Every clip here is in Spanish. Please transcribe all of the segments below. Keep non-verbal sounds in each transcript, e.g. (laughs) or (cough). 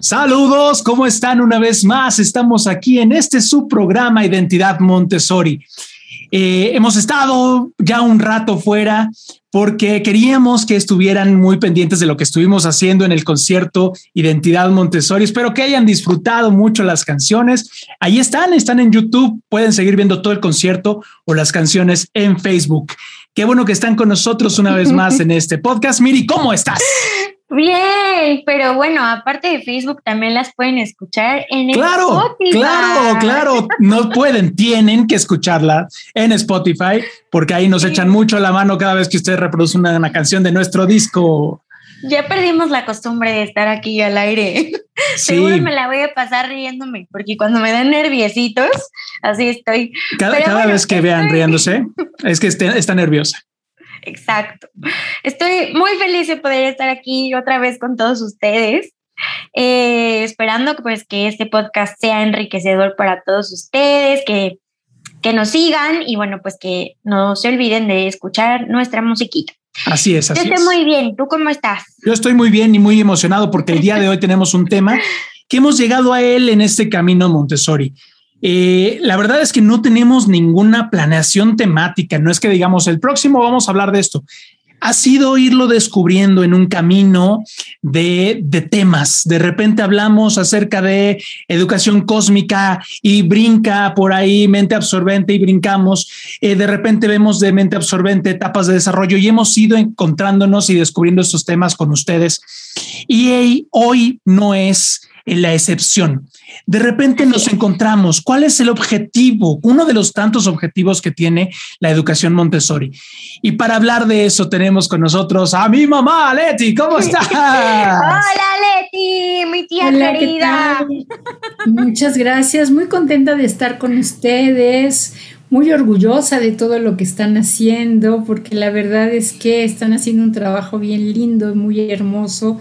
Saludos, ¿cómo están una vez más? Estamos aquí en este subprograma Identidad Montessori. Eh, hemos estado ya un rato fuera porque queríamos que estuvieran muy pendientes de lo que estuvimos haciendo en el concierto Identidad Montessori. Espero que hayan disfrutado mucho las canciones. Ahí están, están en YouTube. Pueden seguir viendo todo el concierto o las canciones en Facebook. Qué bueno que están con nosotros una vez más en este podcast. Miri, ¿cómo estás? (laughs) Bien, pero bueno, aparte de Facebook también las pueden escuchar en claro, Spotify. Claro, claro, no pueden, tienen que escucharla en Spotify porque ahí nos echan mucho la mano cada vez que ustedes reproducen una, canción de nuestro disco. Ya perdimos la costumbre de estar aquí al aire. (laughs) Sí. Seguro me la voy a pasar riéndome, porque cuando me dan nerviositos, así estoy. Cada, cada bueno, vez que vean riéndose, es que esté- está nerviosa. Exacto. Estoy muy feliz de poder estar aquí otra vez con todos ustedes. eh, esperando pues, que este podcast sea enriquecedor para todos ustedes, que, que nos sigan y bueno, pues que no se olviden de escuchar nuestra musiquita. Así es, Yo así estoy es. muy bien. ¿Tú cómo estás? Yo estoy muy bien y muy emocionado porque el día de hoy tenemos un tema que hemos llegado a él en este camino Montessori. Eh, la verdad es que no tenemos ninguna planeación temática, no es que digamos el próximo vamos a hablar de esto. Ha sido irlo descubriendo en un camino de, temas. De repente hablamos acerca de educación cósmica y brinca por ahí mente absorbente y brincamos. Eh, de repente vemos de mente absorbente etapas de desarrollo y hemos ido encontrándonos y descubriendo estos temas con ustedes. Y hoy no es la excepción. De repente nos encontramos, ¿cuál es el objetivo? Uno de los tantos objetivos que tiene la educación Montessori. Y para hablar de eso tenemos con nosotros a mi mamá, Leti, ¿cómo (laughs) estás? Hola Leti, mi tía Hola, ¿qué querida. Muchas gracias, muy contenta de estar con ustedes, muy orgullosa de todo lo que están haciendo, porque la verdad es que están haciendo un trabajo bien lindo, muy hermoso.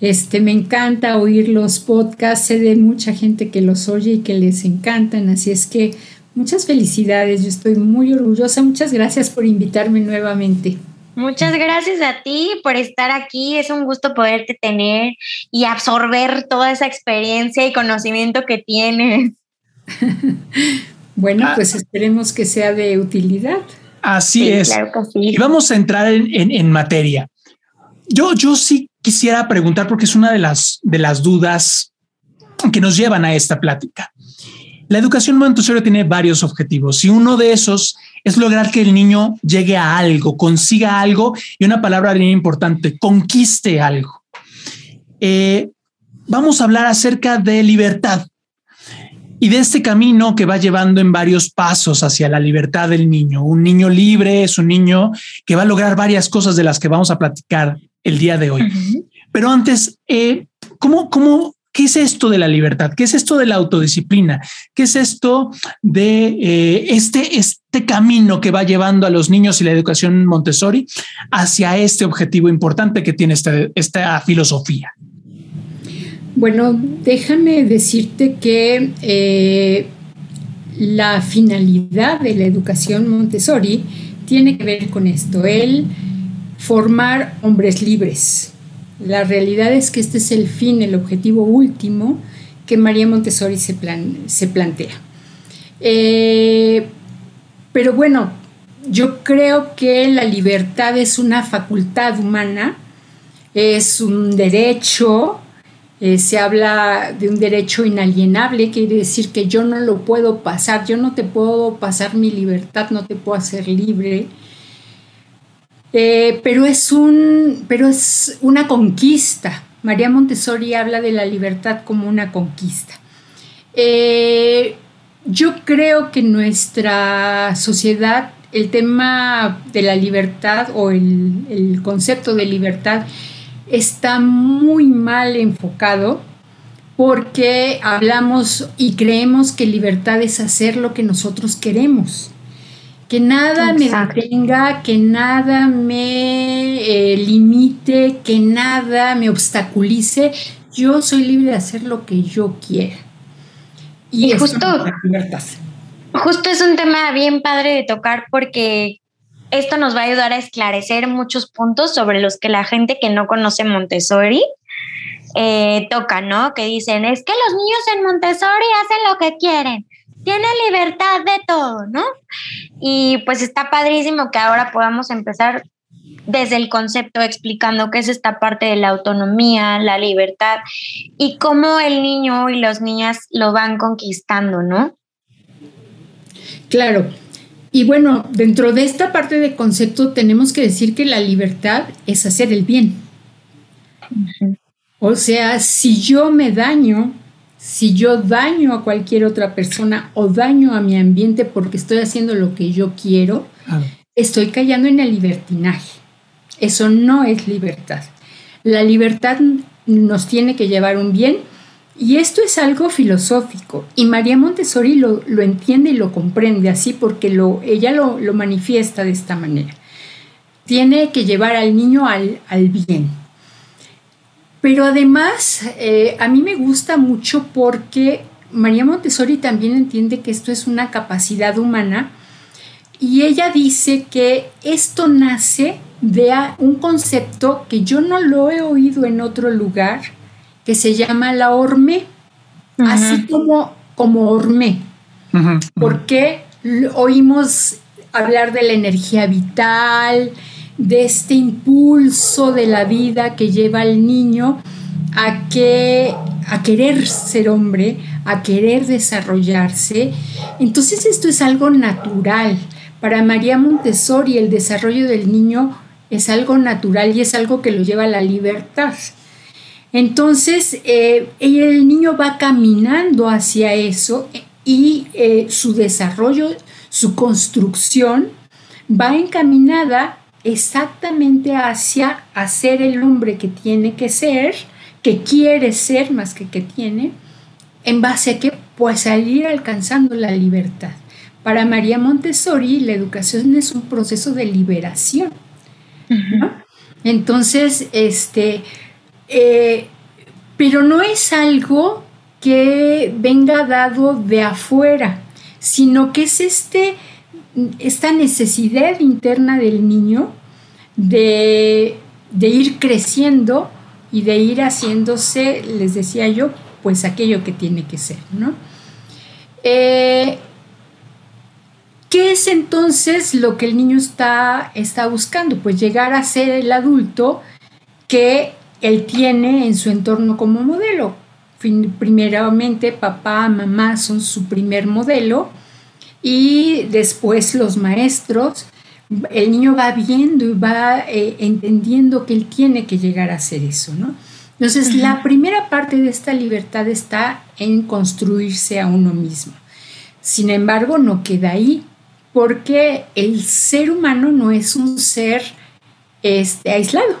Este, me encanta oír los podcasts, sé de mucha gente que los oye y que les encantan, así es que muchas felicidades, yo estoy muy orgullosa, muchas gracias por invitarme nuevamente. Muchas gracias a ti por estar aquí. Es un gusto poderte tener y absorber toda esa experiencia y conocimiento que tienes. (laughs) Bueno, Ah. pues esperemos que sea de utilidad. Así Sí, es. claro que sí. Y vamos a entrar en, en- en materia. Yo, yo sí quisiera preguntar, porque es una de las, de las dudas que nos llevan a esta plática. La educación Montessori tiene varios objetivos y uno de esos es lograr que el niño llegue a algo, consiga algo y una palabra bien importante, conquiste algo. Eh, vamos a hablar acerca de libertad y de este camino que va llevando en varios pasos hacia la libertad del niño. Un niño libre es un niño que va a lograr varias cosas de las que vamos a platicar el día de hoy. Pero antes, eh, ¿cómo, cómo, ¿qué es esto de la libertad? ¿Qué es esto de la autodisciplina? ¿Qué es esto de eh, este, este camino que va llevando a los niños y la educación Montessori hacia este objetivo importante que tiene esta, esta filosofía? Bueno, déjame decirte que eh, la finalidad de la educación Montessori tiene que ver con esto, el formar hombres libres. La realidad es que este es el fin, el objetivo último que María Montessori se, plan- se plantea. Eh, pero bueno, yo creo que la libertad es una facultad humana, es un derecho, eh, se habla de un derecho inalienable, quiere decir que yo no lo puedo pasar, yo no te puedo pasar mi libertad, no te puedo hacer libre. Eh, pero, es un, pero es una conquista. María Montessori habla de la libertad como una conquista. Eh, yo creo que en nuestra sociedad el tema de la libertad o el, el concepto de libertad está muy mal enfocado porque hablamos y creemos que libertad es hacer lo que nosotros queremos. Que nada Exacto. me detenga, que nada me eh, limite, que nada me obstaculice. Yo soy libre de hacer lo que yo quiera. Y eso justo-. Justo es un tema bien padre de tocar porque esto nos va a ayudar a esclarecer muchos puntos sobre los que la gente que no conoce Montessori eh, tocan, ¿no? Que dicen, es que los niños en Montessori hacen lo que quieren, tienen libertad de todo, ¿no? Y pues está padrísimo que ahora podamos empezar desde el concepto explicando qué es esta parte de la autonomía, la libertad y cómo el niño y las niñas lo van conquistando, ¿no? Claro. Y bueno, dentro de esta parte de concepto tenemos que decir que la libertad es hacer el bien. O sea, si yo me daño, si yo daño a cualquier otra persona o daño a mi ambiente porque estoy haciendo lo que yo quiero, estoy cayendo en el libertinaje. Eso no es libertad. La libertad nos tiene que llevar un bien y esto es algo filosófico y María Montessori lo, entiende y lo comprende así porque lo, ella lo, manifiesta de esta manera. Tiene que llevar al niño al, bien. Pero además, eh, a mí me gusta mucho porque María Montessori también entiende que esto es una capacidad humana y ella dice que esto nace de un concepto que yo no lo he oído en otro lugar, que se llama la horme, así como, como horme, porque oímos hablar de la energía vital, de este impulso de la vida que lleva al niño a, que, a querer ser hombre, a querer desarrollarse. Entonces esto es algo natural. Para María Montessori el desarrollo del niño es algo natural y es algo que lo lleva a la libertad. Entonces, eh, el niño va caminando hacia eso y eh, su desarrollo, su construcción va encaminada exactamente hacia hacer el hombre que tiene que ser, que quiere ser más que que tiene, en base a que pues a ir alcanzando la libertad. Para María Montessori la educación es un proceso de liberación entonces, este, eh, pero no es algo que venga dado de afuera, sino que es este, esta necesidad interna del niño de, ir creciendo y de ir haciéndose, les decía yo, pues aquello que tiene que ser, ¿no? Eh, ¿Qué es entonces lo que el niño está, está buscando? Pues llegar a ser el adulto que él tiene en su entorno como modelo. Primeramente papá, mamá son su primer modelo y después los maestros. El niño va viendo y va eh, entendiendo que él tiene que llegar a hacer eso, ¿no? Entonces, la primera parte de esta libertad está en construirse a uno mismo. Sin embargo, no queda ahí porque el ser humano no es un ser este, aislado,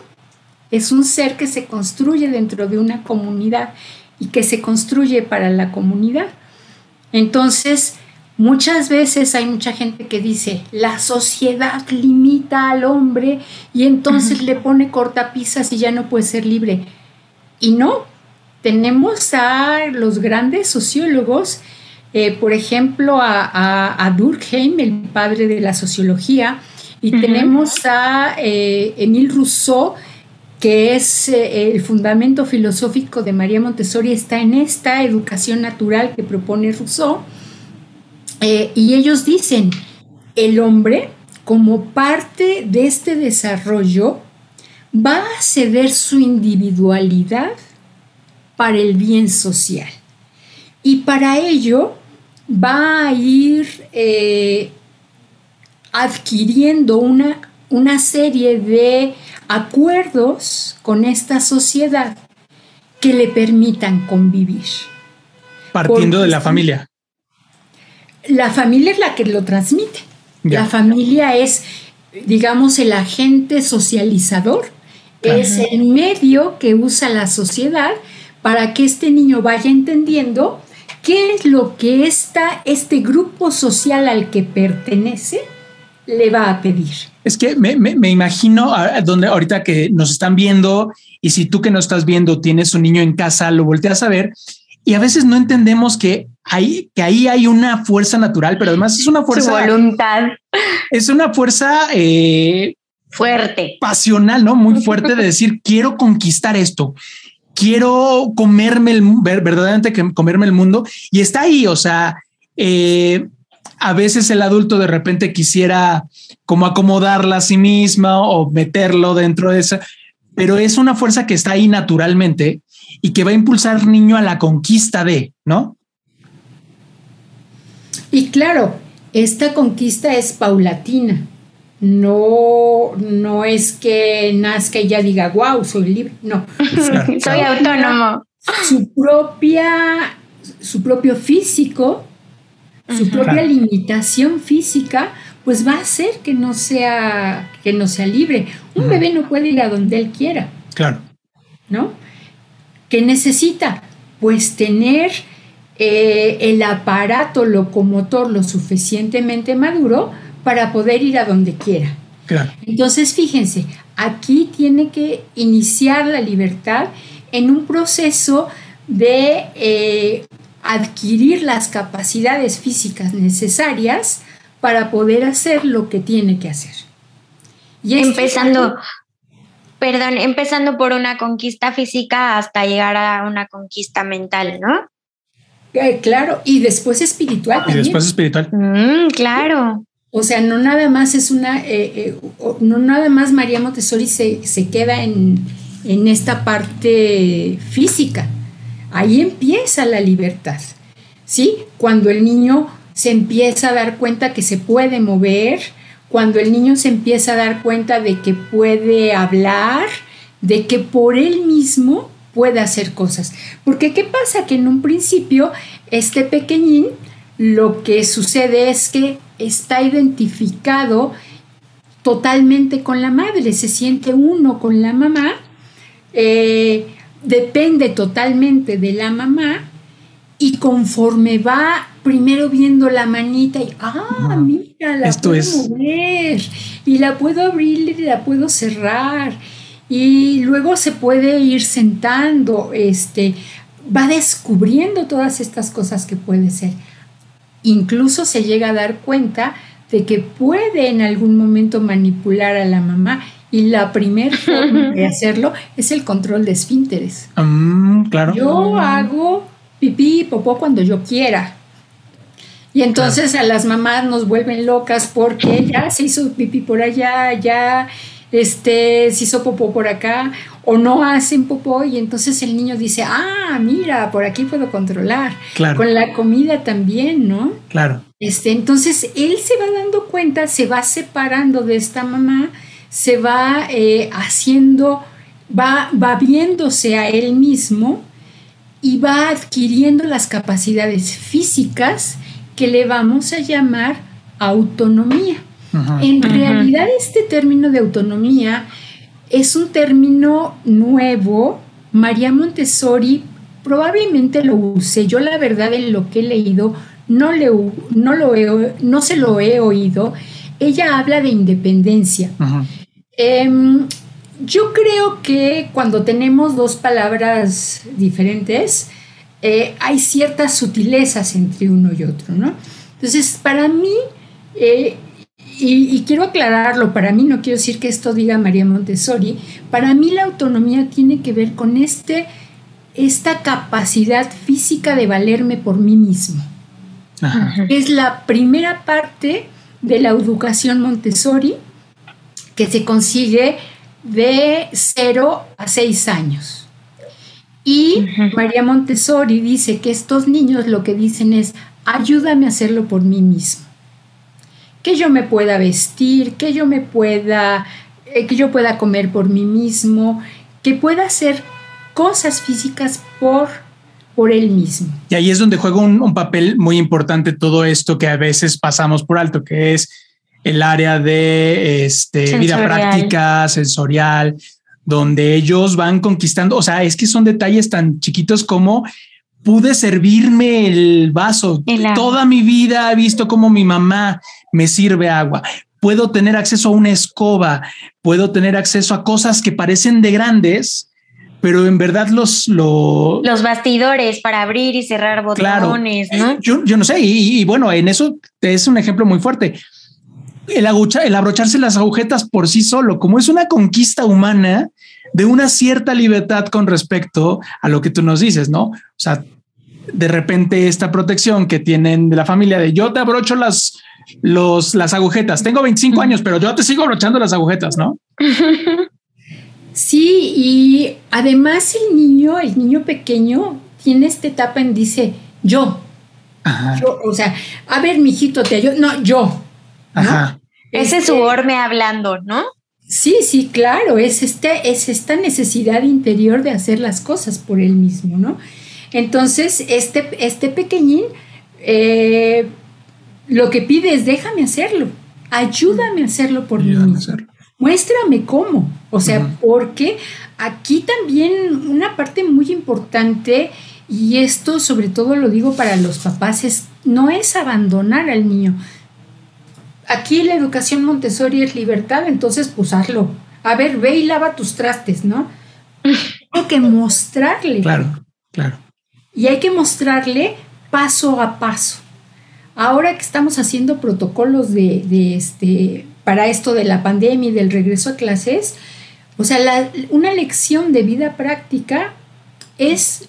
es un ser que se construye dentro de una comunidad y que se construye para la comunidad. Entonces, muchas veces hay mucha gente que dice, la sociedad limita al hombre y entonces le pone cortapisas y ya no puede ser libre. Y no, tenemos a los grandes sociólogos eh, por ejemplo, a, Durkheim, el padre de la sociología, y tenemos a eh, Emile Rousseau, que es eh, el fundamento filosófico de María Montessori, está en esta educación natural que propone Rousseau. Y ellos dicen, el hombre, como parte de este desarrollo, va a ceder su individualidad para el bien social. Y para ello va a ir eh, adquiriendo una, una serie de acuerdos con esta sociedad que le permitan convivir. Partiendo de la familia. La familia es la que lo transmite. La familia es, digamos, el agente socializador, es el medio que usa la sociedad para que este niño vaya entendiendo qué es lo que esta, este grupo social al que pertenece le va a pedir. Es que me, imagino donde ahorita que nos están viendo y si tú que no estás viendo tienes un niño en casa, lo volteas a ver y a veces no entendemos que, hay, que ahí hay una fuerza natural, pero además es una fuerza... Su voluntad. Es una fuerza... Eh, fuerte. Pasional, ¿no? Muy (laughs) fuerte de decir, quiero conquistar esto quiero comerme el, verdaderamente comerme el mundo y está ahí, o sea, eh, a veces el adulto de repente quisiera como acomodarla a sí misma o meterlo dentro de esa, pero es una fuerza que está ahí naturalmente y que va a impulsar al niño a la conquista de, ¿no? Y claro, esta conquista es paulatina. No, no es que nazca y ya diga, wow, soy libre. No. (laughs) soy autónomo. Su propia, su propio físico, su propia limitación física, pues va a hacer que no sea, que no sea libre. Un bebé no puede ir a donde él quiera. Claro. ¿No? ¿Qué necesita? Pues tener eh, el aparato locomotor lo suficientemente maduro para poder ir a donde quiera. Entonces, fíjense, aquí tiene que iniciar la libertad en un proceso de eh, adquirir las capacidades físicas necesarias para poder hacer lo que tiene que hacer. Y empezando, perdón, empezando por una conquista física hasta llegar a una conquista mental, ¿no? Eh, claro, y después espiritual. Y después espiritual. Mm, claro. O sea, no nada más es una, eh, eh, no nada más María Montessori se, se queda en, en, esta parte física. Ahí empieza la libertad, ¿sí? Cuando el niño se empieza a dar cuenta que se puede mover, cuando el niño se empieza a dar cuenta de que puede hablar, de que por él mismo puede hacer cosas. Porque ¿qué pasa? Que en un principio este pequeñín lo que sucede es que está identificado totalmente con la madre, se siente uno con la mamá, eh, depende totalmente de la mamá y conforme va primero viendo la manita y, ah, mira, la puedo mover y la puedo abrir y la puedo cerrar y luego se puede ir sentando, este, va descubriendo todas estas cosas que puede ser. Incluso se llega a dar cuenta de que puede en algún momento manipular a la mamá y la primera (laughs) forma de hacerlo es el control de esfínteres. Mm, claro. Yo hago pipí y popó cuando yo quiera. Y entonces a las mamás nos vuelven locas porque ya se hizo pipí por allá, ya este, se hizo popó por acá, o no hacen popó, y entonces el niño dice, ah, mira, por aquí puedo controlar. Con la comida también, ¿no? Claro. Este, entonces él se va dando cuenta, se va separando de esta mamá, se va eh, haciendo, va, va viéndose a él mismo y va adquiriendo las capacidades físicas que le vamos a llamar autonomía. En realidad este término de autonomía es un término nuevo. María Montessori probablemente lo use. Yo la verdad en lo que he leído no, le, no, lo he, no se lo he oído. Ella habla de independencia. Em, yo creo que cuando tenemos dos palabras diferentes, eh, hay ciertas sutilezas entre uno y otro, ¿no? Entonces, para mí, eh, y, quiero aclararlo, para mí no quiero decir que esto diga María Montessori, para mí la autonomía tiene que ver con este, esta capacidad física de valerme por mí mismo. Es la primera parte de la educación Montessori que se consigue de 0 a 6 años. Y María Montessori dice que estos niños lo que dicen es, ayúdame a hacerlo por mí mismo que yo me pueda vestir, que yo me pueda, eh, que yo pueda comer por mí mismo, que pueda hacer cosas físicas por, por él mismo. Y ahí es donde juega un, papel muy importante todo esto que a veces pasamos por alto, que es el área de este, vida práctica, sensorial, donde ellos van conquistando, o sea, es que son detalles tan chiquitos como pude servirme el vaso. Toda mi vida he visto cómo mi mamá me sirve agua. Puedo tener acceso a una escoba, puedo tener acceso a cosas que parecen de grandes, pero en verdad los... Los bastidores para abrir y cerrar botones, ¿no? Yo, no sé, y, bueno, en eso es un ejemplo muy fuerte. El, el abrocharse las agujetas por sí solo, como es una conquista humana, de una cierta libertad con respecto a lo que tú nos dices, ¿no? O sea, de repente esta protección que tienen de la familia de yo te abrocho las, los, las agujetas. Tengo 25 años, pero yo te sigo abrochando las agujetas, ¿no? (laughs) Sí, y además el niño, el niño pequeño, tiene esta etapa en dice yo. yo o sea, a ver, mijito, te ayudo. No, yo. Ajá. Ese es su orme hablando, ¿no? Sí, sí, claro, es, este, es esta necesidad interior de hacer las cosas por él mismo, ¿no? Entonces, este, este pequeñín eh, lo que pide es déjame hacerlo, ayúdame a hacerlo por mí mismo. Muéstrame cómo. O sea, porque aquí también una parte muy importante, y esto sobre todo lo digo para los papás, es no es abandonar al niño. Aquí la educación Montessori es libertad, entonces pues hazlo. A ver, ve y lava tus trastes, ¿no? Hay que mostrarle. Claro, claro. Y hay que mostrarle paso a paso. Ahora que estamos haciendo protocolos de, de este, para esto de la pandemia y del regreso a clases, o sea, una lección de vida práctica es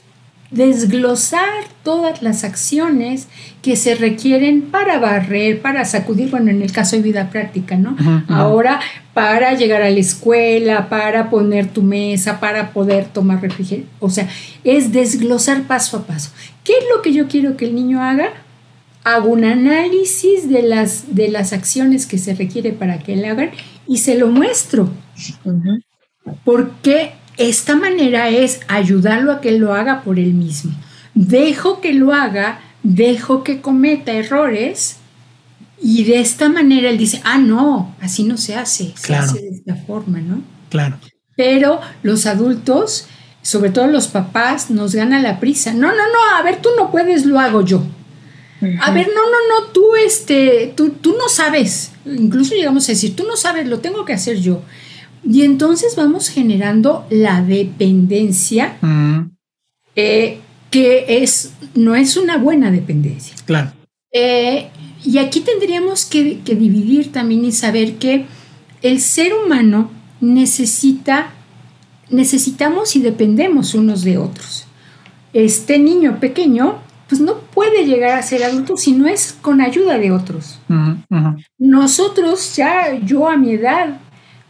desglosar todas las acciones que se requieren para barrer, para sacudir, bueno, en el caso de vida práctica, ¿no? Ahora, para llegar a la escuela, para poner tu mesa, para poder tomar refrigerio. O sea, es desglosar paso a paso. ¿Qué es lo que yo quiero que el niño haga? hago un análisis de las, de las acciones que se requiere para que le hagan y se lo muestro. Porque esta manera es ayudarlo a que lo haga por él mismo. Dejo que lo haga, dejo que cometa errores y de esta manera él dice, ah, no, así no se hace, se hace de esta forma, ¿no? Claro. Pero los adultos, sobre todo los papás, nos gana la prisa. No, no, no, a ver, tú no puedes, lo hago yo. A ver, no, no, no, tú, este, tú, tú no sabes. Incluso llegamos a decir, tú no sabes, lo tengo que hacer yo. Y entonces vamos generando la dependencia, eh, que es, no es una buena dependencia. Claro. Eh, y aquí tendríamos que, que, dividir también y saber que el ser humano necesita, necesitamos y dependemos unos de otros. Este niño pequeño pues no puede llegar a ser adulto si no es con ayuda de otros. Nosotros, ya yo a mi edad,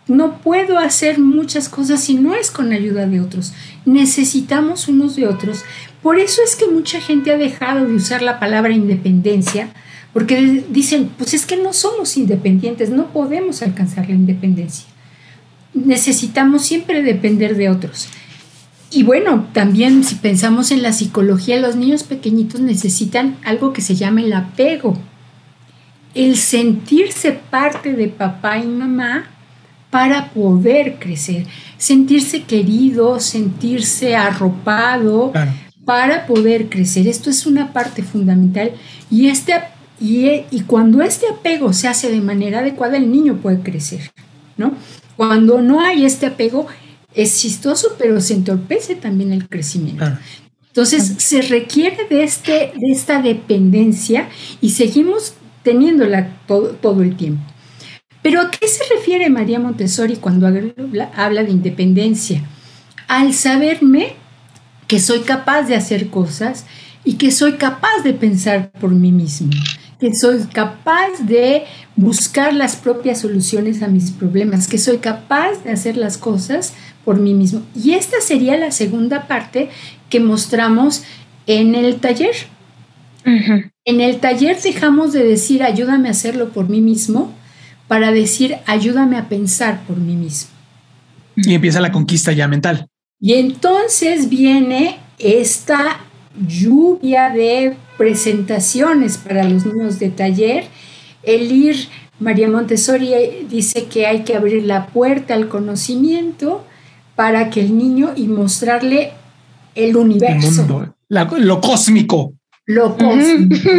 no puedo hacer muchas cosas si no es con ayuda de otros. Necesitamos unos de otros. Por eso es que mucha gente ha dejado de usar la palabra independencia, porque dicen, pues es que no somos independientes, no podemos alcanzar la independencia. Necesitamos siempre depender de otros. Y bueno, también si pensamos en la psicología, los niños pequeñitos necesitan algo que se llama el apego. El sentirse parte de papá y mamá para poder crecer, sentirse querido, sentirse arropado para poder crecer. Esto es una parte fundamental y, este, y, y cuando este apego se hace de manera adecuada, el niño puede crecer, ¿no? Cuando no hay este apego, es chistoso, pero se entorpece también el crecimiento. Entonces, se requiere de, este, de esta dependencia y seguimos teniéndola todo, todo el tiempo. Pero ¿a qué se refiere María Montessori cuando habla de independencia? Al saberme que soy capaz de hacer cosas y que soy capaz de pensar por mí mismo, que soy capaz de buscar las propias soluciones a mis problemas, que soy capaz de hacer las cosas por mí mismo. Y esta sería la segunda parte que mostramos en el taller. En el taller dejamos de decir ayúdame a hacerlo por mí mismo para decir ayúdame a pensar por mí mismo. Y empieza la conquista ya mental. Y entonces viene esta lluvia de presentaciones para los niños de taller, el ir, María Montessori dice que hay que abrir la puerta al conocimiento para que el niño y mostrarle el universo. lo cósmico. Lo cósmico.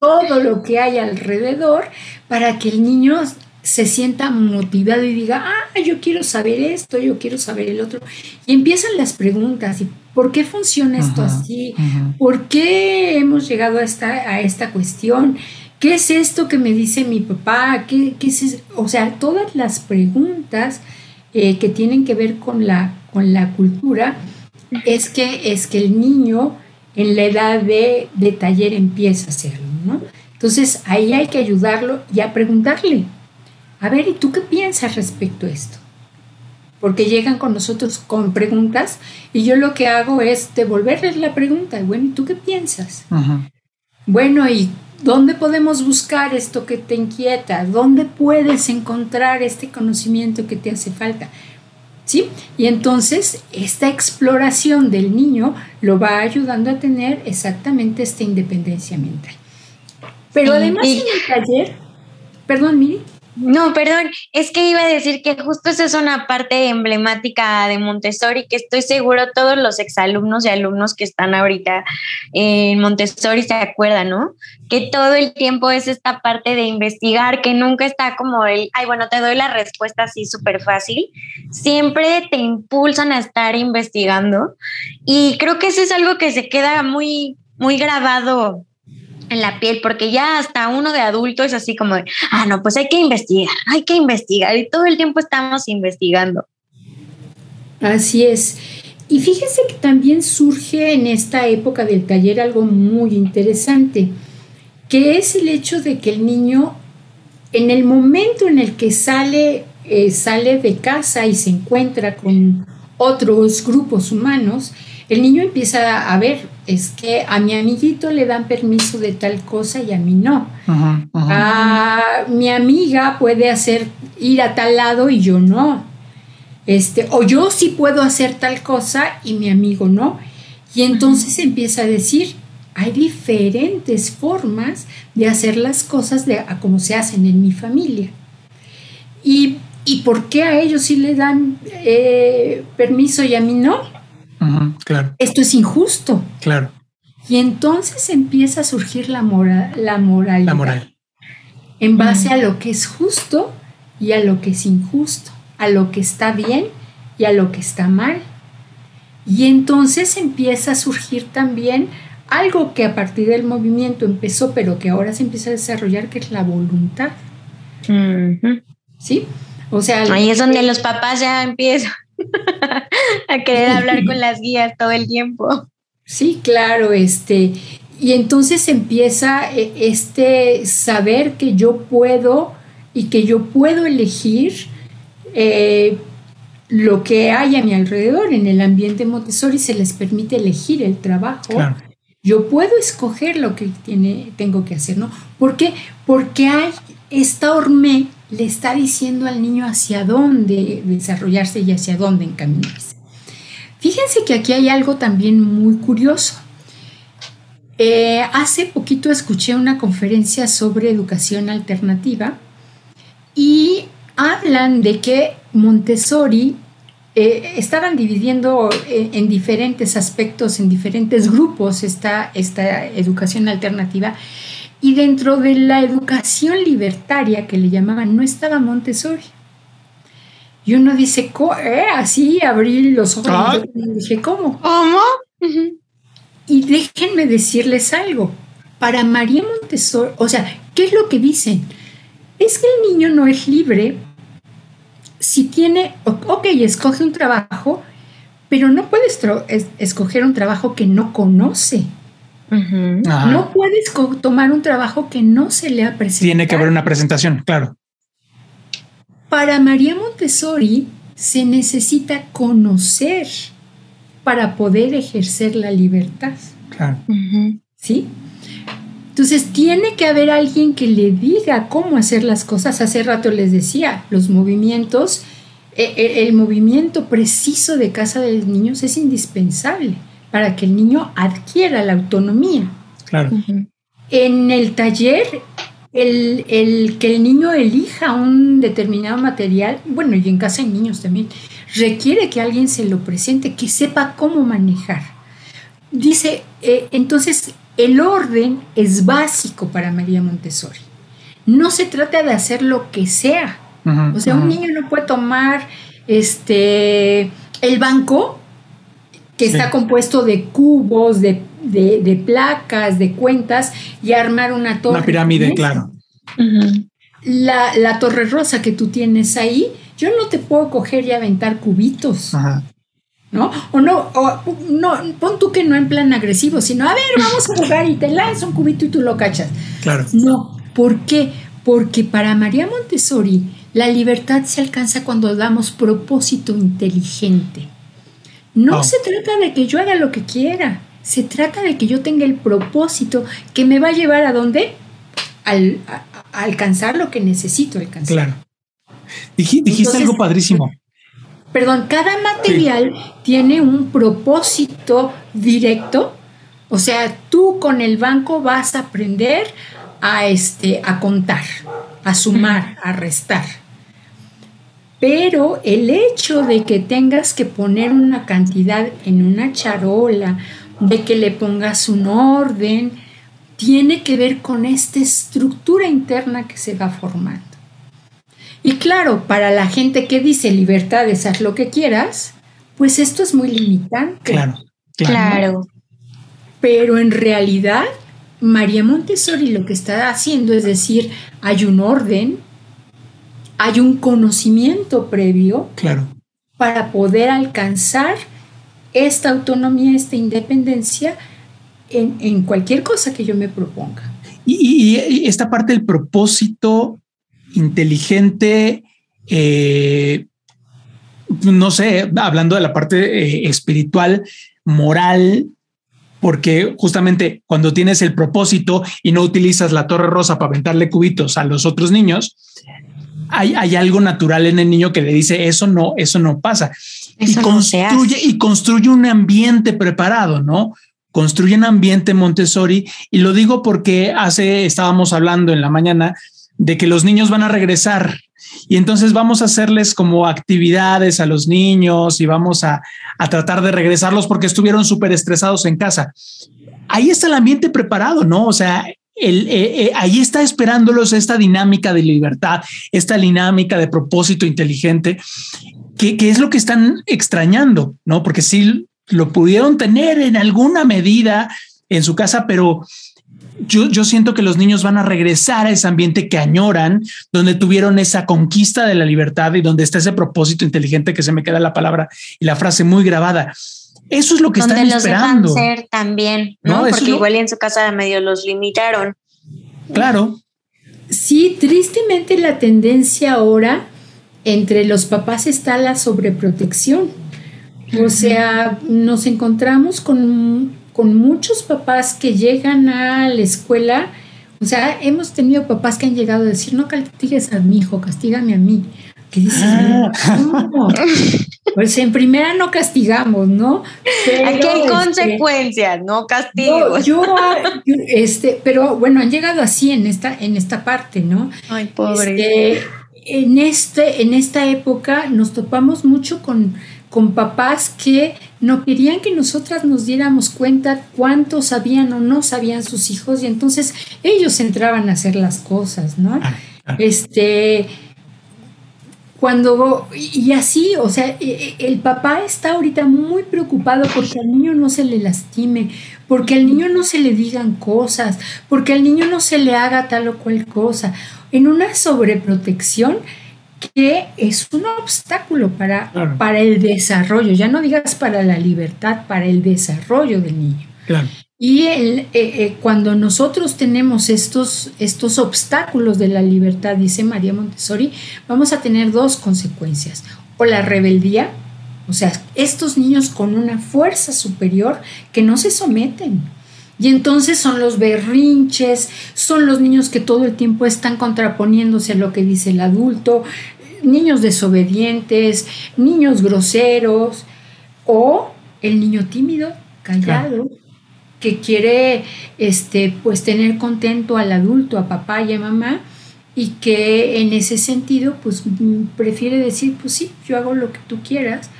todo lo que hay alrededor para que el niño se sienta motivado y diga, ah, yo quiero saber esto, yo quiero saber el otro. Y empiezan las preguntas, ¿y por qué funciona esto así? ¿Por qué hemos llegado a esta, a esta cuestión? ¿Qué es esto que me dice mi papá? ¿Qué, qué es O sea, todas las preguntas eh, que tienen que ver con la, con la cultura es que, es que el niño en la edad de, de taller empieza a hacerlo, ¿no? Entonces ahí hay que ayudarlo y a preguntarle, a ver, ¿y tú qué piensas respecto a esto? Porque llegan con nosotros con preguntas y yo lo que hago es devolverles la pregunta, bueno, ¿y tú qué piensas? Bueno, ¿y dónde podemos buscar esto que te inquieta? ¿Dónde puedes encontrar este conocimiento que te hace falta? ¿Sí? Y entonces esta exploración del niño lo va ayudando a tener exactamente esta independencia mental. Pero además en el taller, perdón, Miri. No, perdón, es que iba a decir que justo esa es una parte emblemática de Montessori que estoy seguro todos los exalumnos y alumnos que están ahorita en Montessori se acuerdan, ¿no? Que todo el tiempo es esta parte de investigar, que nunca está como el, ay, bueno, te doy la respuesta así súper fácil. Siempre te impulsan a estar investigando y creo que eso es algo que se queda muy, muy grabado en la piel, porque ya hasta uno de adulto es así como, de, ah, no, pues hay que investigar, hay que investigar, y todo el tiempo estamos investigando. Así es. Y fíjense que también surge en esta época del taller algo muy interesante, que es el hecho de que el niño, en el momento en el que sale, eh, sale de casa y se encuentra con otros grupos humanos, el niño empieza a ver, es que a mi amiguito le dan permiso de tal cosa y a mí no. A mi amiga puede hacer ir a tal lado y yo no. Este, o yo sí puedo hacer tal cosa y mi amigo no. Y entonces empieza a decir, hay diferentes formas de hacer las cosas de a como se hacen en mi familia. Y, por qué a ellos sí le dan eh, permiso y a mí no? Claro. Esto es injusto. Claro. Y entonces empieza a surgir la, moral, la moral. La moral. En base a lo que es justo y a lo que es injusto, a lo que está bien y a lo que está mal. Y entonces empieza a surgir también algo que a partir del movimiento empezó, pero que ahora se empieza a desarrollar, que es la voluntad. ¿Sí? O sea, ahí es donde los papás ya empiezan. (laughs) a querer hablar con las guías todo el tiempo. Sí, claro, este, y entonces empieza eh, este saber que yo puedo y que yo puedo elegir eh, lo que hay a mi alrededor. En el ambiente Montessori se les permite elegir el trabajo. Yo puedo escoger lo que tiene, tengo que hacer, ¿no? ¿Por qué? Porque hay esta horme le está diciendo al niño hacia dónde desarrollarse y hacia dónde encaminarse. Fíjense que aquí hay algo también muy curioso. Eh, hace poquito escuché una conferencia sobre educación alternativa y hablan de que Montessori eh, estaban dividiendo eh, en diferentes aspectos, en diferentes grupos esta, esta educación alternativa y dentro de la educación libertaria que le llamaban, no estaba Montessori. Y uno dice, ¿Eh? así abrí los ojos ah. y dije, ¿cómo? ¿Cómo? Y déjenme decirles algo. Para María Montessori, o sea, ¿qué es lo que dicen? Es que el niño no es libre si tiene, ok, escoge un trabajo, pero no puede escoger un trabajo que no conoce. No puedes tomar un trabajo que no se le ha presentado. Tiene que haber una presentación, claro. Para María Montessori se necesita conocer para poder ejercer la libertad. Claro. ¿Sí? Entonces tiene que haber alguien que le diga cómo hacer las cosas. Hace rato les decía, los movimientos, e, e, el movimiento preciso de casa de los niños es indispensable para que el niño adquiera la autonomía. Claro. En el taller, el, que el niño elija un determinado material, bueno, y en casa hay niños también, requiere que alguien se lo presente, que sepa cómo manejar. Dice, eh, entonces, el orden es básico para María Montessori. No se trata de hacer lo que sea. o sea, un niño no puede tomar este, el banco que está compuesto de cubos, de, placas, de cuentas y armar una torre. Una pirámide, claro. la, torre rosa que tú tienes ahí, yo no te puedo coger y aventar cubitos. ¿no? O no, o no, pon tú que no en plan agresivo, sino a ver, vamos a jugar y te lanzo un cubito y tú lo cachas. Claro. No, ¿por qué? Porque para María Montessori la libertad se alcanza cuando damos propósito inteligente. No se trata de que yo haga lo que quiera, se trata de que yo tenga el propósito que me va a llevar a dónde? Al, a, alcanzar lo que necesito alcanzar. Claro. dijiste algo padrísimo. Perdón, cada material tiene un propósito directo. O sea, tú con el banco vas a aprender a, este, a contar, a sumar, a restar. Pero el hecho de que tengas que poner una cantidad en una charola, de que le pongas un orden, tiene que ver con esta estructura interna que se va formando. Y claro, para la gente que dice libertad es haz lo que quieras, pues esto es muy limitante. Claro, claro. Pero en realidad, María Montessori lo que está haciendo es decir, hay un orden, hay un conocimiento previo claro. para poder alcanzar esta autonomía, esta independencia en, cualquier cosa que yo me proponga. Y, esta parte del propósito inteligente, eh, no sé, hablando de la parte eh, espiritual, moral, porque justamente cuando tienes el propósito y no utilizas la torre rosa para aventarle cubitos a los otros niños, hay, hay algo natural en el niño que le dice eso no, eso no pasa. y construye, y construye un ambiente preparado, ¿no? Construye un ambiente Montessori. Y lo digo porque hace, estábamos hablando en la mañana de que los niños van a regresar y entonces vamos a hacerles como actividades a los niños y vamos a, a tratar de regresarlos porque estuvieron súper estresados en casa. Ahí está el ambiente preparado, ¿no? O sea, el, eh, eh, ahí está esperándolos esta dinámica de libertad, esta dinámica de propósito inteligente, que, que, es lo que están extrañando, ¿no? Porque sí lo pudieron tener en alguna medida en su casa, pero yo, yo siento que los niños van a regresar a ese ambiente que añoran, donde tuvieron esa conquista de la libertad y donde está ese propósito inteligente que se me queda la palabra y la frase muy grabada. Eso es lo que están esperando. ser también, ¿no? Porque igual en su casa medio los limitaron. Claro. Sí, tristemente la tendencia ahora entre los papás está la sobreprotección. O sea, nos encontramos con, con muchos papás que llegan a la escuela. O sea, hemos tenido papás que han llegado a decir, no castigues a mi hijo, castígame a mí. ¿Qué dices? Ah. Pues en primera no castigamos, ¿no? Aquí hay este, consecuencias, no castigos. Yo, este, pero bueno, han llegado así en esta, en esta parte, ¿no? Ay, pobre. Este, en, este, en esta época nos topamos mucho con, con papás que no querían que nosotras nos diéramos cuenta cuánto sabían o no sabían sus hijos y entonces ellos entraban a hacer las cosas, ¿no? Ah, este cuando, y así, o sea, e, e, el papá está ahorita muy preocupado porque al niño no se le lastime, porque al niño no se le digan cosas, porque al niño no se le haga tal o cual cosa, en una sobreprotección que es un obstáculo para, para el desarrollo, ya no digas para la libertad, para el desarrollo del niño. Claro. Y eh, eh, cuando nosotros tenemos estos, estos obstáculos de la libertad, dice María Montessori, vamos a tener dos consecuencias. O la rebeldía, o sea, estos niños con una fuerza superior que no se someten. Y entonces son los berrinches, son los niños que todo el tiempo están contraponiéndose a lo que dice el adulto, niños desobedientes, niños groseros, o el niño tímido, callado que quiere este, pues tener contento al adulto, a papá y a mamá, y que en ese sentido pues prefiere decir, pues sí, yo hago lo que tú quieras,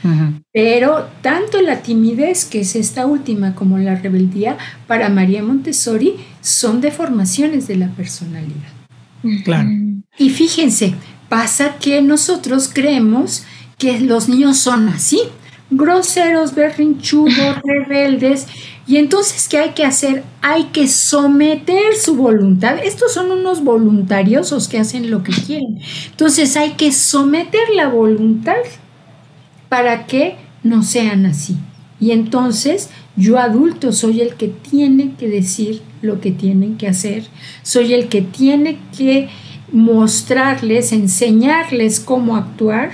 pero tanto la timidez, que es esta última, como la rebeldía, para María Montessori son deformaciones de la personalidad. Claro. Y fíjense, pasa que nosotros creemos que los niños son así, groseros, berrinchudos, (laughs) rebeldes, y entonces, ¿qué hay que hacer? Hay que someter su voluntad. Estos son unos voluntariosos que hacen lo que quieren. Entonces, hay que someter la voluntad para que no sean así. Y entonces yo adulto soy el que tiene que decir lo que tienen que hacer, soy el que tiene que mostrarles, enseñarles cómo actuar,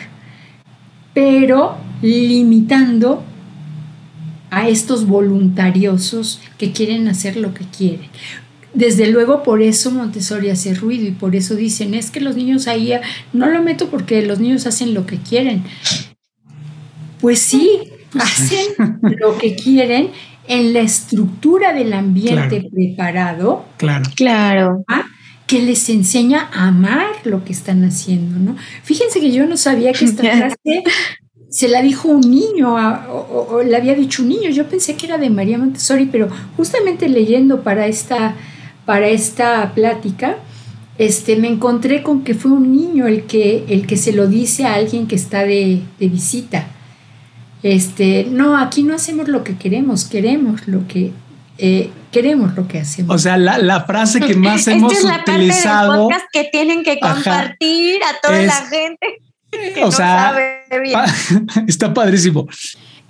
pero limitando a estos voluntariosos que quieren hacer lo que quieren. Desde luego por eso Montessori hace ruido y por eso dicen, es que los niños ahí no lo meto porque los niños hacen lo que quieren. Pues sí, hacen lo que quieren en la estructura del ambiente preparado. Claro. Claro. ¿ah? que les enseña a amar lo que están haciendo, ¿no? Fíjense que yo no sabía que esta (laughs) frase se la dijo un niño o, o, le había dicho un niño. Yo pensé que era de María Montessori, pero justamente leyendo para esta, para esta plática, este, me encontré con que fue un niño el que, el que se lo dice a alguien que está de, de visita. Este, no, aquí no hacemos lo que queremos, queremos lo que eh, queremos lo que hacemos. O sea, la, la frase que (laughs) más hemos Esta es la utilizado. Parte del podcast que tienen que compartir Ajá, a toda es, la gente. Que o no sea, sabe bien. (laughs) está padrísimo.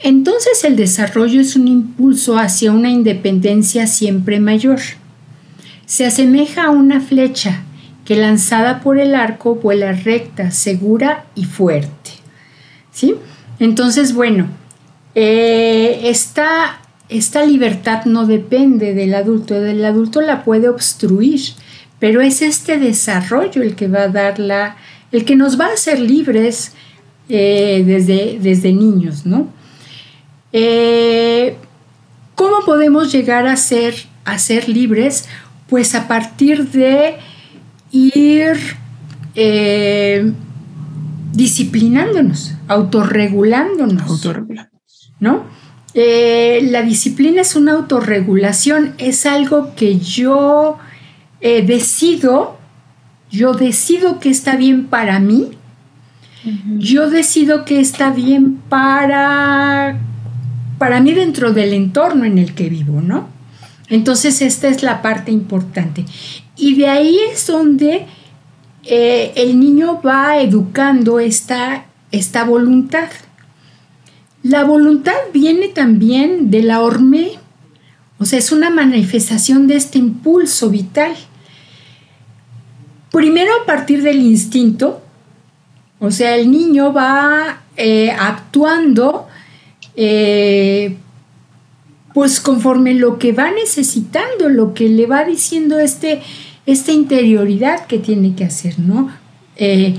Entonces el desarrollo es un impulso hacia una independencia siempre mayor. Se asemeja a una flecha que lanzada por el arco vuela recta, segura y fuerte. ¿Sí? Entonces, bueno, eh, esta, esta libertad no depende del adulto, el adulto la puede obstruir, pero es este desarrollo el que va a dar la, el que nos va a hacer libres eh, desde, desde niños, ¿no? Eh, ¿Cómo podemos llegar a ser, a ser libres? Pues a partir de ir eh, disciplinándonos, autorregulándonos. Autorregulándonos. ¿No? Eh, la disciplina es una autorregulación, es algo que yo eh, decido, yo decido que está bien para mí, uh -huh. yo decido que está bien para, para mí dentro del entorno en el que vivo, ¿no? Entonces esta es la parte importante. Y de ahí es donde eh, el niño va educando esta, esta voluntad. La voluntad viene también de la hormé, o sea, es una manifestación de este impulso vital. Primero a partir del instinto, o sea, el niño va eh, actuando eh, pues conforme lo que va necesitando, lo que le va diciendo este, esta interioridad que tiene que hacer, ¿no? Eh,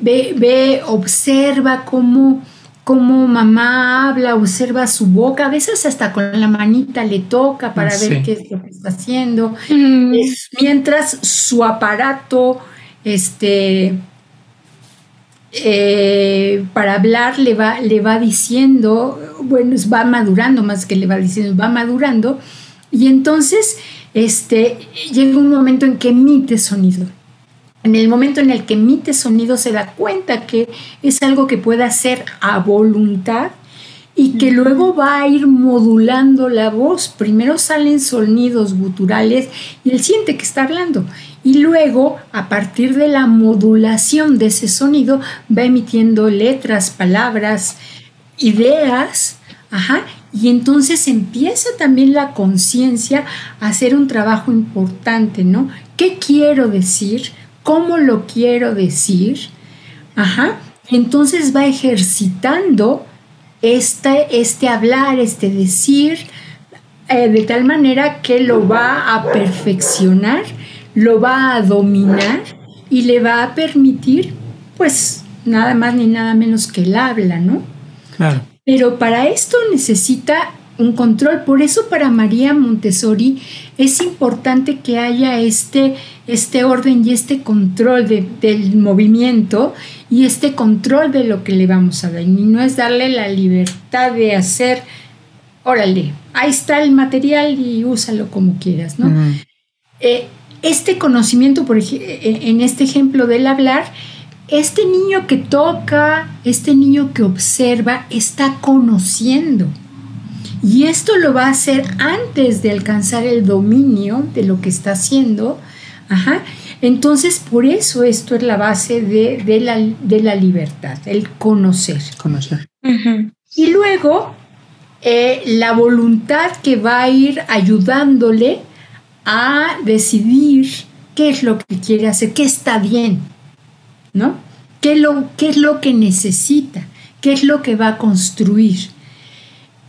ve, ve, observa cómo, cómo mamá habla, observa su boca, a veces hasta con la manita le toca para sí. ver qué es lo que está haciendo, mm. mientras su aparato, este, eh, para hablar le va, le va diciendo, bueno, va madurando más que le va diciendo, va madurando, y entonces este, llega un momento en que emite sonido. En el momento en el que emite sonido se da cuenta que es algo que puede hacer a voluntad y que luego va a ir modulando la voz. Primero salen sonidos guturales y él siente que está hablando. Y luego, a partir de la modulación de ese sonido, va emitiendo letras, palabras, ideas, ajá, y entonces empieza también la conciencia a hacer un trabajo importante, ¿no? ¿Qué quiero decir? ¿Cómo lo quiero decir? Ajá. Entonces va ejercitando este, este hablar, este decir, eh, de tal manera que lo va a perfeccionar, lo va a dominar y le va a permitir, pues, nada más ni nada menos que el habla, ¿no? Claro. Pero para esto necesita un control. Por eso para María Montessori es importante que haya este, este orden y este control de, del movimiento y este control de lo que le vamos a dar. Y no es darle la libertad de hacer, órale, ahí está el material y úsalo como quieras, ¿no? Uh -huh. eh, este conocimiento, por ejemplo, en este ejemplo del hablar, este niño que toca, este niño que observa, está conociendo. Y esto lo va a hacer antes de alcanzar el dominio de lo que está haciendo. Ajá. Entonces, por eso esto es la base de, de, la, de la, libertad, el conocer. Conocer. Uh -huh. Y luego eh, la voluntad que va a ir ayudándole a decidir qué es lo que quiere hacer, qué está bien, ¿no? ¿Qué, lo, qué es lo que necesita? ¿Qué es lo que va a construir?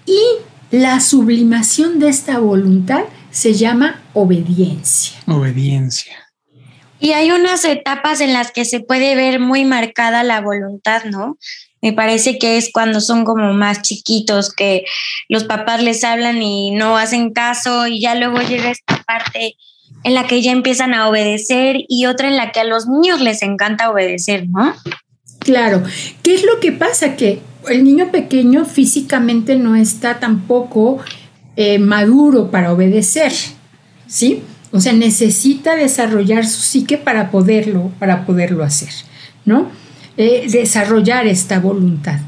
Y la sublimación de esta voluntad se llama obediencia. Obediencia. Y hay unas etapas en las que se puede ver muy marcada la voluntad, ¿no? Me parece que es cuando son como más chiquitos, que los papás les hablan y no hacen caso y ya luego llega esta parte en la que ya empiezan a obedecer y otra en la que a los niños les encanta obedecer, ¿no? Claro. ¿Qué es lo que pasa? Que el niño pequeño físicamente no está tampoco eh, maduro para obedecer, ¿sí? O sea, necesita desarrollar su psique para poderlo, para poderlo hacer, ¿no? Eh, desarrollar esta voluntad.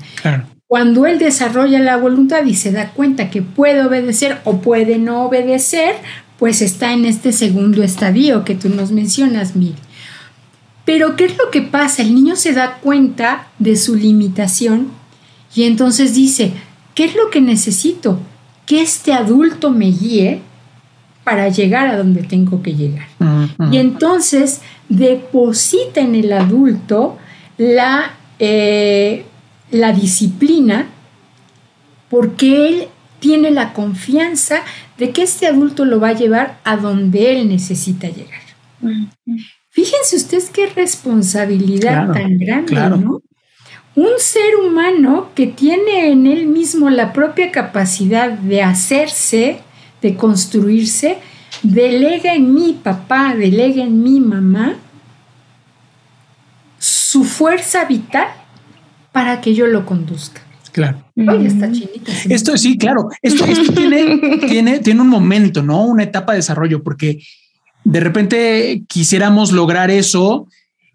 Cuando él desarrolla la voluntad y se da cuenta que puede obedecer o puede no obedecer, pues está en este segundo estadio que tú nos mencionas, Mil. Pero ¿qué es lo que pasa? El niño se da cuenta de su limitación y entonces dice, ¿qué es lo que necesito? Que este adulto me guíe para llegar a donde tengo que llegar. Y entonces deposita en el adulto la, eh, la disciplina porque él tiene la confianza de que este adulto lo va a llevar a donde él necesita llegar. Fíjense ustedes qué responsabilidad tan grande, ¿no? Un ser humano que tiene en él mismo la propia capacidad de hacerse, de construirse, delega en mi papá, delega en mi mamá su fuerza vital para que yo lo conduzca. Claro. Oye, está chinita. Esto sí, claro. Esto, tiene, (laughs) tiene, tiene un momento, ¿no? Una etapa de desarrollo, porque de repente quisiéramos lograr eso.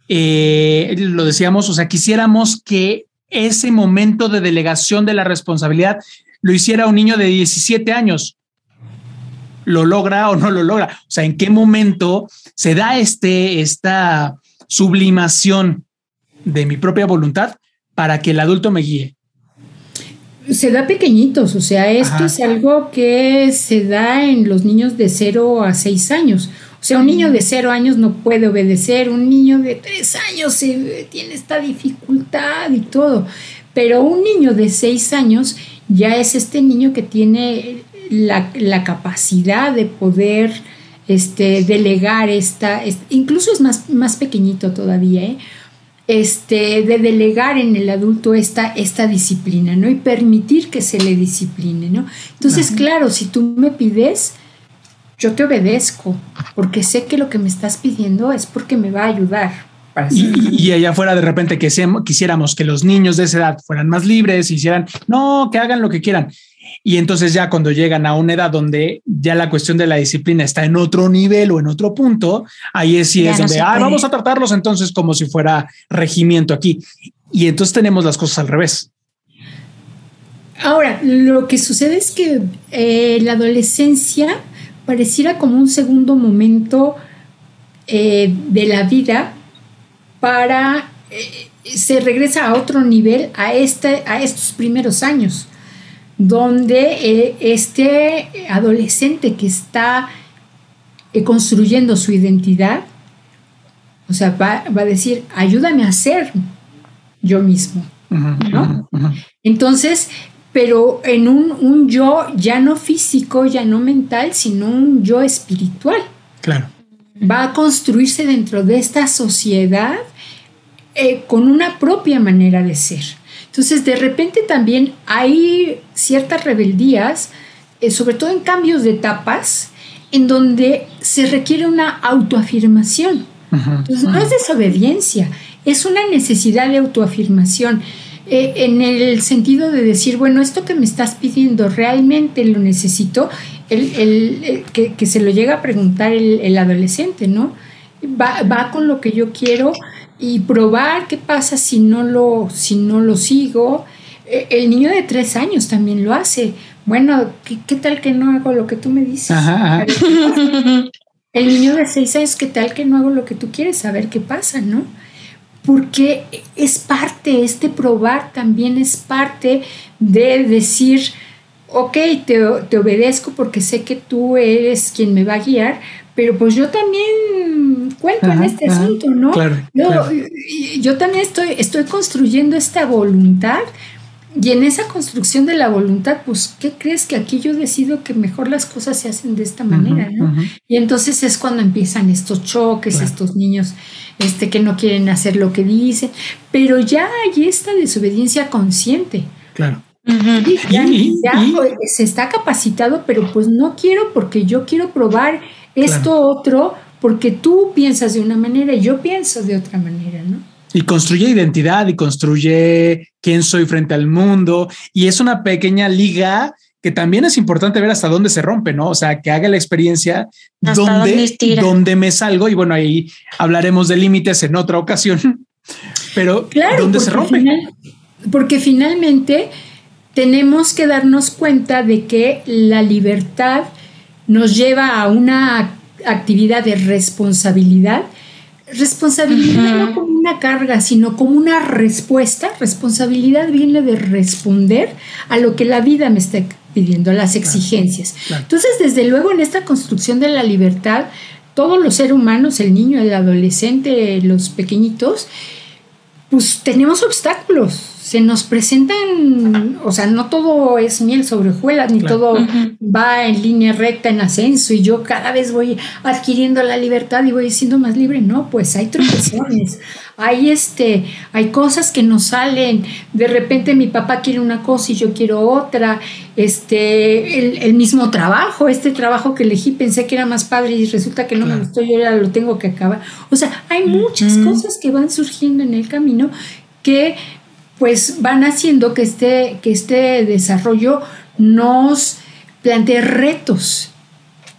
Eh, lo decíamos, o sea, quisiéramos que ese momento de delegación de la responsabilidad lo hiciera un niño de 17 años. ¿Lo logra o no lo logra? O sea, ¿en qué momento se da este, esta sublimación de mi propia voluntad para que el adulto me guíe? Se da pequeñitos, o sea, esto es algo que se da en los niños de 0 a 6 años. O sea, un niño de 0 años no puede obedecer, un niño de 3 años tiene esta dificultad y todo, pero un niño de 6 años ya es este niño que tiene la, capacidad de poder este, delegar esta, incluso es más, más pequeñito todavía, ¿eh? este, de delegar en el adulto esta, esta disciplina, ¿no? Y permitir que se le discipline, ¿no? Entonces, claro, si tú me pides, yo te obedezco, porque sé que lo que me estás pidiendo es porque me va a ayudar. y, allá afuera de repente que quisiéramos que los niños de esa edad fueran más libres, hicieran, no, que hagan lo que quieran. Y entonces ya cuando llegan a una edad donde ya la cuestión de la disciplina está en otro nivel o en otro punto, ahí es sí es donde, ah, vamos a tratarlos entonces como si fuera regimiento aquí. Y entonces tenemos las cosas al revés. Ahora, lo que sucede es que eh, la adolescencia pareciera como un segundo momento eh, de la vida para... Eh, se regresa a otro nivel a, este, a estos primeros años donde eh, este adolescente que está eh, construyendo su identidad, o sea, va, a decir, ayúdame a ser yo mismo, ¿no? Entonces, pero en un, un, yo ya no físico, ya no mental, sino un yo espiritual. Claro. Va a construirse dentro de esta sociedad eh, con una propia manera de ser. Entonces, de repente también hay ciertas rebeldías, eh, sobre todo en cambios de etapas, en donde se requiere una autoafirmación. Entonces, no es desobediencia, es una necesidad de autoafirmación. Eh, en el sentido de decir, bueno, esto que me estás pidiendo realmente lo necesito, el, que, se lo llega a preguntar el, adolescente, ¿no? Va, va, con lo que yo quiero, y probar qué pasa si no lo, si no lo sigo. E, el niño de tres años también lo hace. Bueno, ¿qué, tal que no hago lo que tú me dices? El niño de seis años, ¿qué tal que no hago lo que tú quieres? A ver qué pasa, ¿no? porque es parte, este probar también es parte de decir, ok, te, te, obedezco porque sé que tú eres quien me va a guiar, pero pues yo también cuento en este asunto, ¿no? yo, yo, también estoy, estoy construyendo esta voluntad y en esa construcción de la voluntad, pues, ¿qué crees que aquí yo decido que mejor las cosas se hacen de esta manera, ¿no? Y entonces es cuando empiezan estos choques, estos niños este, que no quieren hacer lo que dicen, pero ya hay esta desobediencia consciente. Claro. ya, pues, se está capacitado, pero pues no quiero porque yo quiero probar esto otro, porque tú piensas de una manera y yo pienso de otra manera, ¿no? Y construye identidad y construye quién soy frente al mundo. Y es una pequeña liga que también es importante ver hasta dónde se rompe, ¿no? O sea, que haga la experiencia donde, donde me salgo. Y bueno, ahí hablaremos de límites en otra ocasión, (laughs) pero claro, ¿dónde se rompe? porque finalmente tenemos que darnos cuenta de que la libertad nos lleva a una actividad de responsabilidad. Responsabilidad no como una carga, sino como una respuesta. Responsabilidad viene de responder a lo que la vida me está pidiendo, a las exigencias. Entonces, desde luego, en esta construcción de la libertad, todos los seres humanos, el niño, el adolescente, los pequeñitos, pues tenemos obstáculos, se nos presentan, o sea, no todo es miel sobre hojuelas, ni todo va en línea recta, en ascenso, y yo cada vez voy adquiriendo la libertad y voy siendo más libre. No, pues hay tropezones, (laughs) hay este, hay cosas que no salen. De repente mi papá quiere una cosa y yo quiero otra. Este, el, mismo trabajo, este trabajo que elegí, pensé que era más padre y resulta que no me gustó, yo ya lo tengo que acabar. O sea, hay muchas cosas que van surgiendo en el camino que pues van haciendo que este, que este desarrollo nos plantee retos.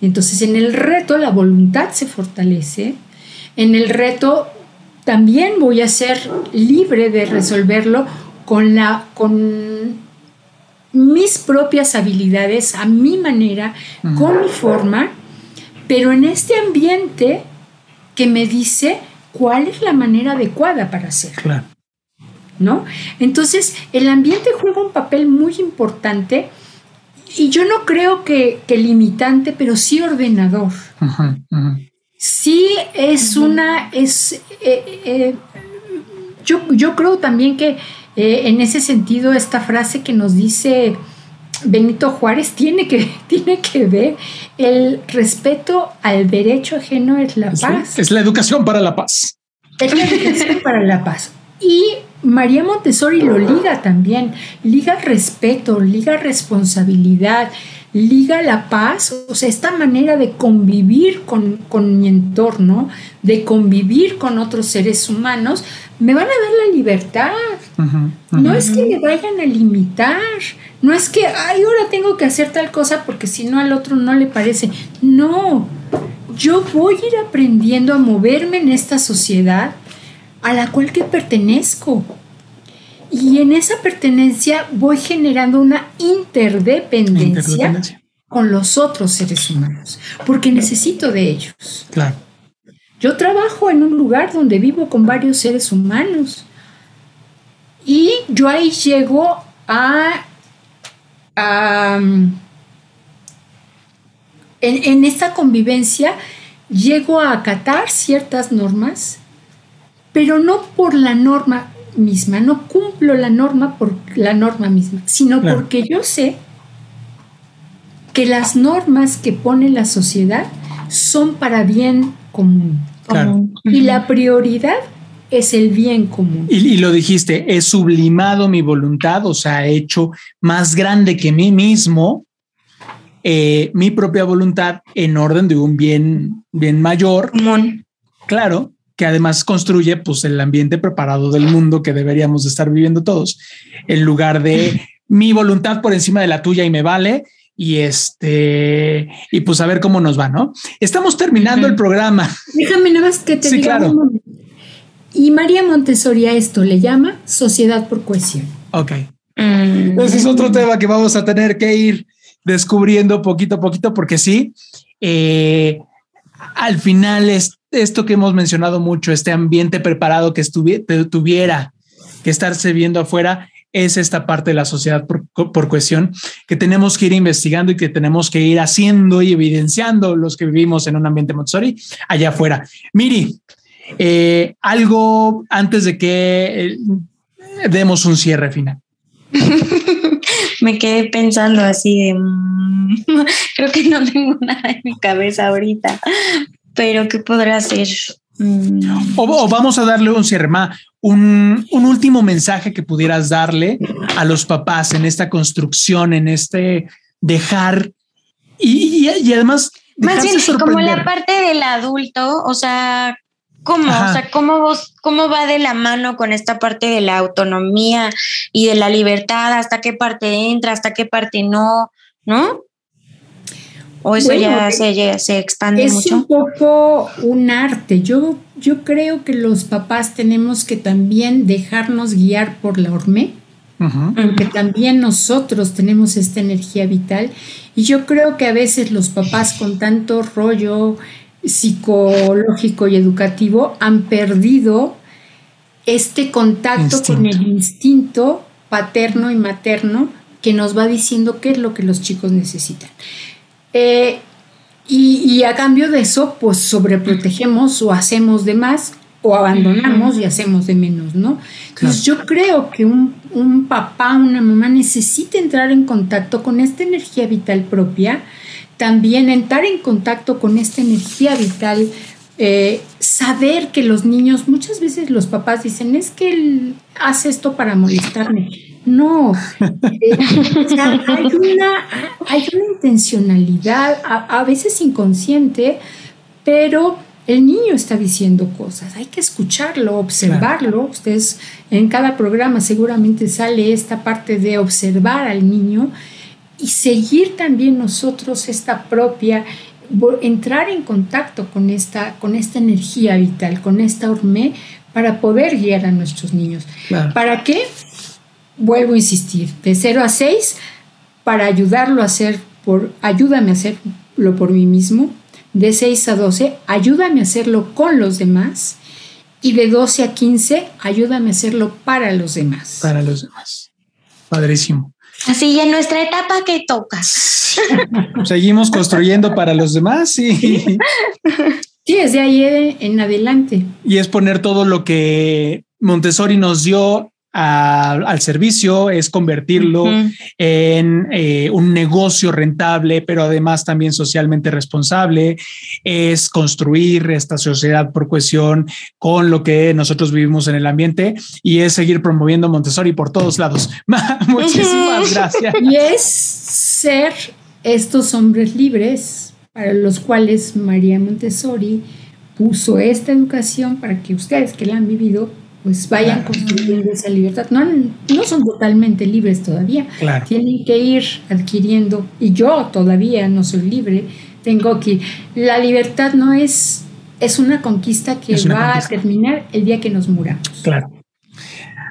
Entonces en el reto la voluntad se fortalece, en el reto también voy a ser libre de resolverlo con, la, con mis propias habilidades, a mi manera, con mi forma, pero en este ambiente que me dice cuál es la manera adecuada para hacerlo. ¿No? Entonces, el ambiente juega un papel muy importante y yo no creo que, limitante, pero sí ordenador. Sí es una, es, eh, eh, yo, yo, creo también que eh, en ese sentido esta frase que nos dice Benito Juárez tiene que, (laughs) tiene que ver el respeto al derecho ajeno es la paz. Es la educación para la paz. Es la educación para la paz. Y María Montessori lo liga también, liga respeto, liga responsabilidad, liga la paz, o sea, esta manera de convivir con, mi entorno, de convivir con otros seres humanos, me van a dar la libertad. No es que me vayan a limitar, no es que, ay, ahora tengo que hacer tal cosa porque si no al otro no le parece. No, yo voy a ir aprendiendo a moverme en esta sociedad a la cual que pertenezco. Y en esa pertenencia voy generando una interdependencia, con los otros seres humanos, porque necesito de ellos. Claro. Yo trabajo en un lugar donde vivo con varios seres humanos y yo ahí llego a, en, en esta convivencia, llego a acatar ciertas normas pero no por la norma misma, no cumplo la norma por la norma misma, sino porque yo sé que las normas que pone la sociedad son para bien común. Y la prioridad es el bien común. Y, lo dijiste, he sublimado mi voluntad, o sea, he hecho más grande que mí mismo eh, mi propia voluntad en orden de un bien, bien mayor. Común. Claro, que además construye pues el ambiente preparado del mundo que deberíamos estar viviendo todos, en lugar de (laughs) mi voluntad por encima de la tuya y me vale. Y este, y pues a ver cómo nos va, ¿no? Estamos terminando el programa. Déjame nada más que te diga claro. Y María Montessori a esto le llama sociedad por cohesión. Ok. Mm. Ese es otro tema que vamos a tener que ir descubriendo poquito a poquito, porque sí, eh, al final es esto que hemos mencionado mucho, este ambiente preparado que tuviera que estarse viendo afuera, es esta parte de la sociedad por, cuestión que tenemos que ir investigando y que tenemos que ir haciendo y evidenciando los que vivimos en un ambiente Montessori allá afuera. Miri, eh, algo antes de que eh, demos un cierre final. (laughs) Me quedé pensando así de, mm, (laughs) creo que no tengo nada en mi cabeza ahorita, pero ¿qué podrá hacer? Mm. O, vamos a darle un cierre, un, un, último mensaje que pudieras darle a los papás en esta construcción, en este dejar y, y, además... Más bien, como la parte del adulto, o sea, ¿Cómo? O sea, ¿cómo, vos, ¿cómo va de la mano con esta parte de la autonomía y de la libertad? ¿Hasta qué parte entra? ¿Hasta qué parte no? ¿No? ¿O eso ya, se, se, expande es mucho? Es un poco un arte. Yo, yo creo que los papás tenemos que también dejarnos guiar por la horme, porque también nosotros tenemos esta energía vital. Y yo creo que a veces los papás con tanto rollo psicológico y educativo han perdido este contacto con el instinto paterno y materno que nos va diciendo qué es lo que los chicos necesitan. Eh, y, a cambio de eso, pues sobreprotegemos o hacemos de más o abandonamos y hacemos de menos, ¿no? Entonces yo creo que un, un papá, una mamá necesita entrar en contacto con esta energía vital propia, también entrar en contacto con esta energía vital, eh, saber que los niños, muchas veces los papás dicen, es que él hace esto para molestarme. No, (laughs) eh, hay, una, hay, una, intencionalidad, a, veces inconsciente, pero el niño está diciendo cosas, hay que escucharlo, observarlo. Ustedes en cada programa seguramente sale esta parte de observar al niño y seguir también nosotros esta propia, entrar en contacto con esta, con esta energía vital, con esta hormé, para poder guiar a nuestros niños. ¿Para qué? Vuelvo a insistir, de 0 a 6, para ayudarlo a hacer, por, ayúdame a hacerlo por mí mismo. De 6 a 12, ayúdame a hacerlo con los demás. Y de 12 a 15, ayúdame a hacerlo para los demás. Para los demás. Padrísimo. Así en nuestra etapa que tocas. (laughs) Seguimos construyendo para los demás y (laughs) sí, desde ahí en adelante. Y es poner todo lo que Montessori nos dio al servicio, es convertirlo en eh, un negocio rentable, pero además también socialmente responsable, es construir esta sociedad por cohesión con lo que nosotros vivimos en el ambiente y es seguir promoviendo Montessori por todos lados. (laughs) Muchísimas gracias. Y es ser estos hombres libres para los cuales María Montessori puso esta educación para que ustedes que la han vivido pues vayan construyendo esa libertad. No, no son totalmente libres todavía. Tienen que ir adquiriendo, y yo todavía no soy libre, tengo que... La libertad no es, es una conquista que va a terminar el día que nos muramos. Claro.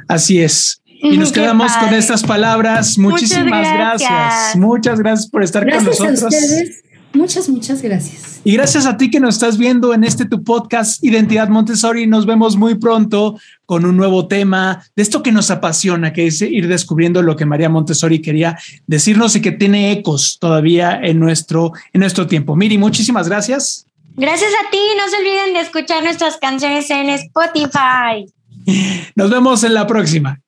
Así es. Y nos quedamos con estas palabras. Muchísimas gracias. Muchas gracias por estar con nosotros. A ustedes. Muchas, muchas gracias. Y gracias a ti que nos estás viendo en este tu podcast Identidad Montessori. Nos vemos muy pronto con un nuevo tema de esto que nos apasiona, que es ir descubriendo lo que María Montessori quería decirnos y que tiene ecos todavía en nuestro, en nuestro tiempo. Miri, muchísimas gracias. Gracias a ti. No se olviden de escuchar nuestras canciones en Spotify. Nos vemos en la próxima.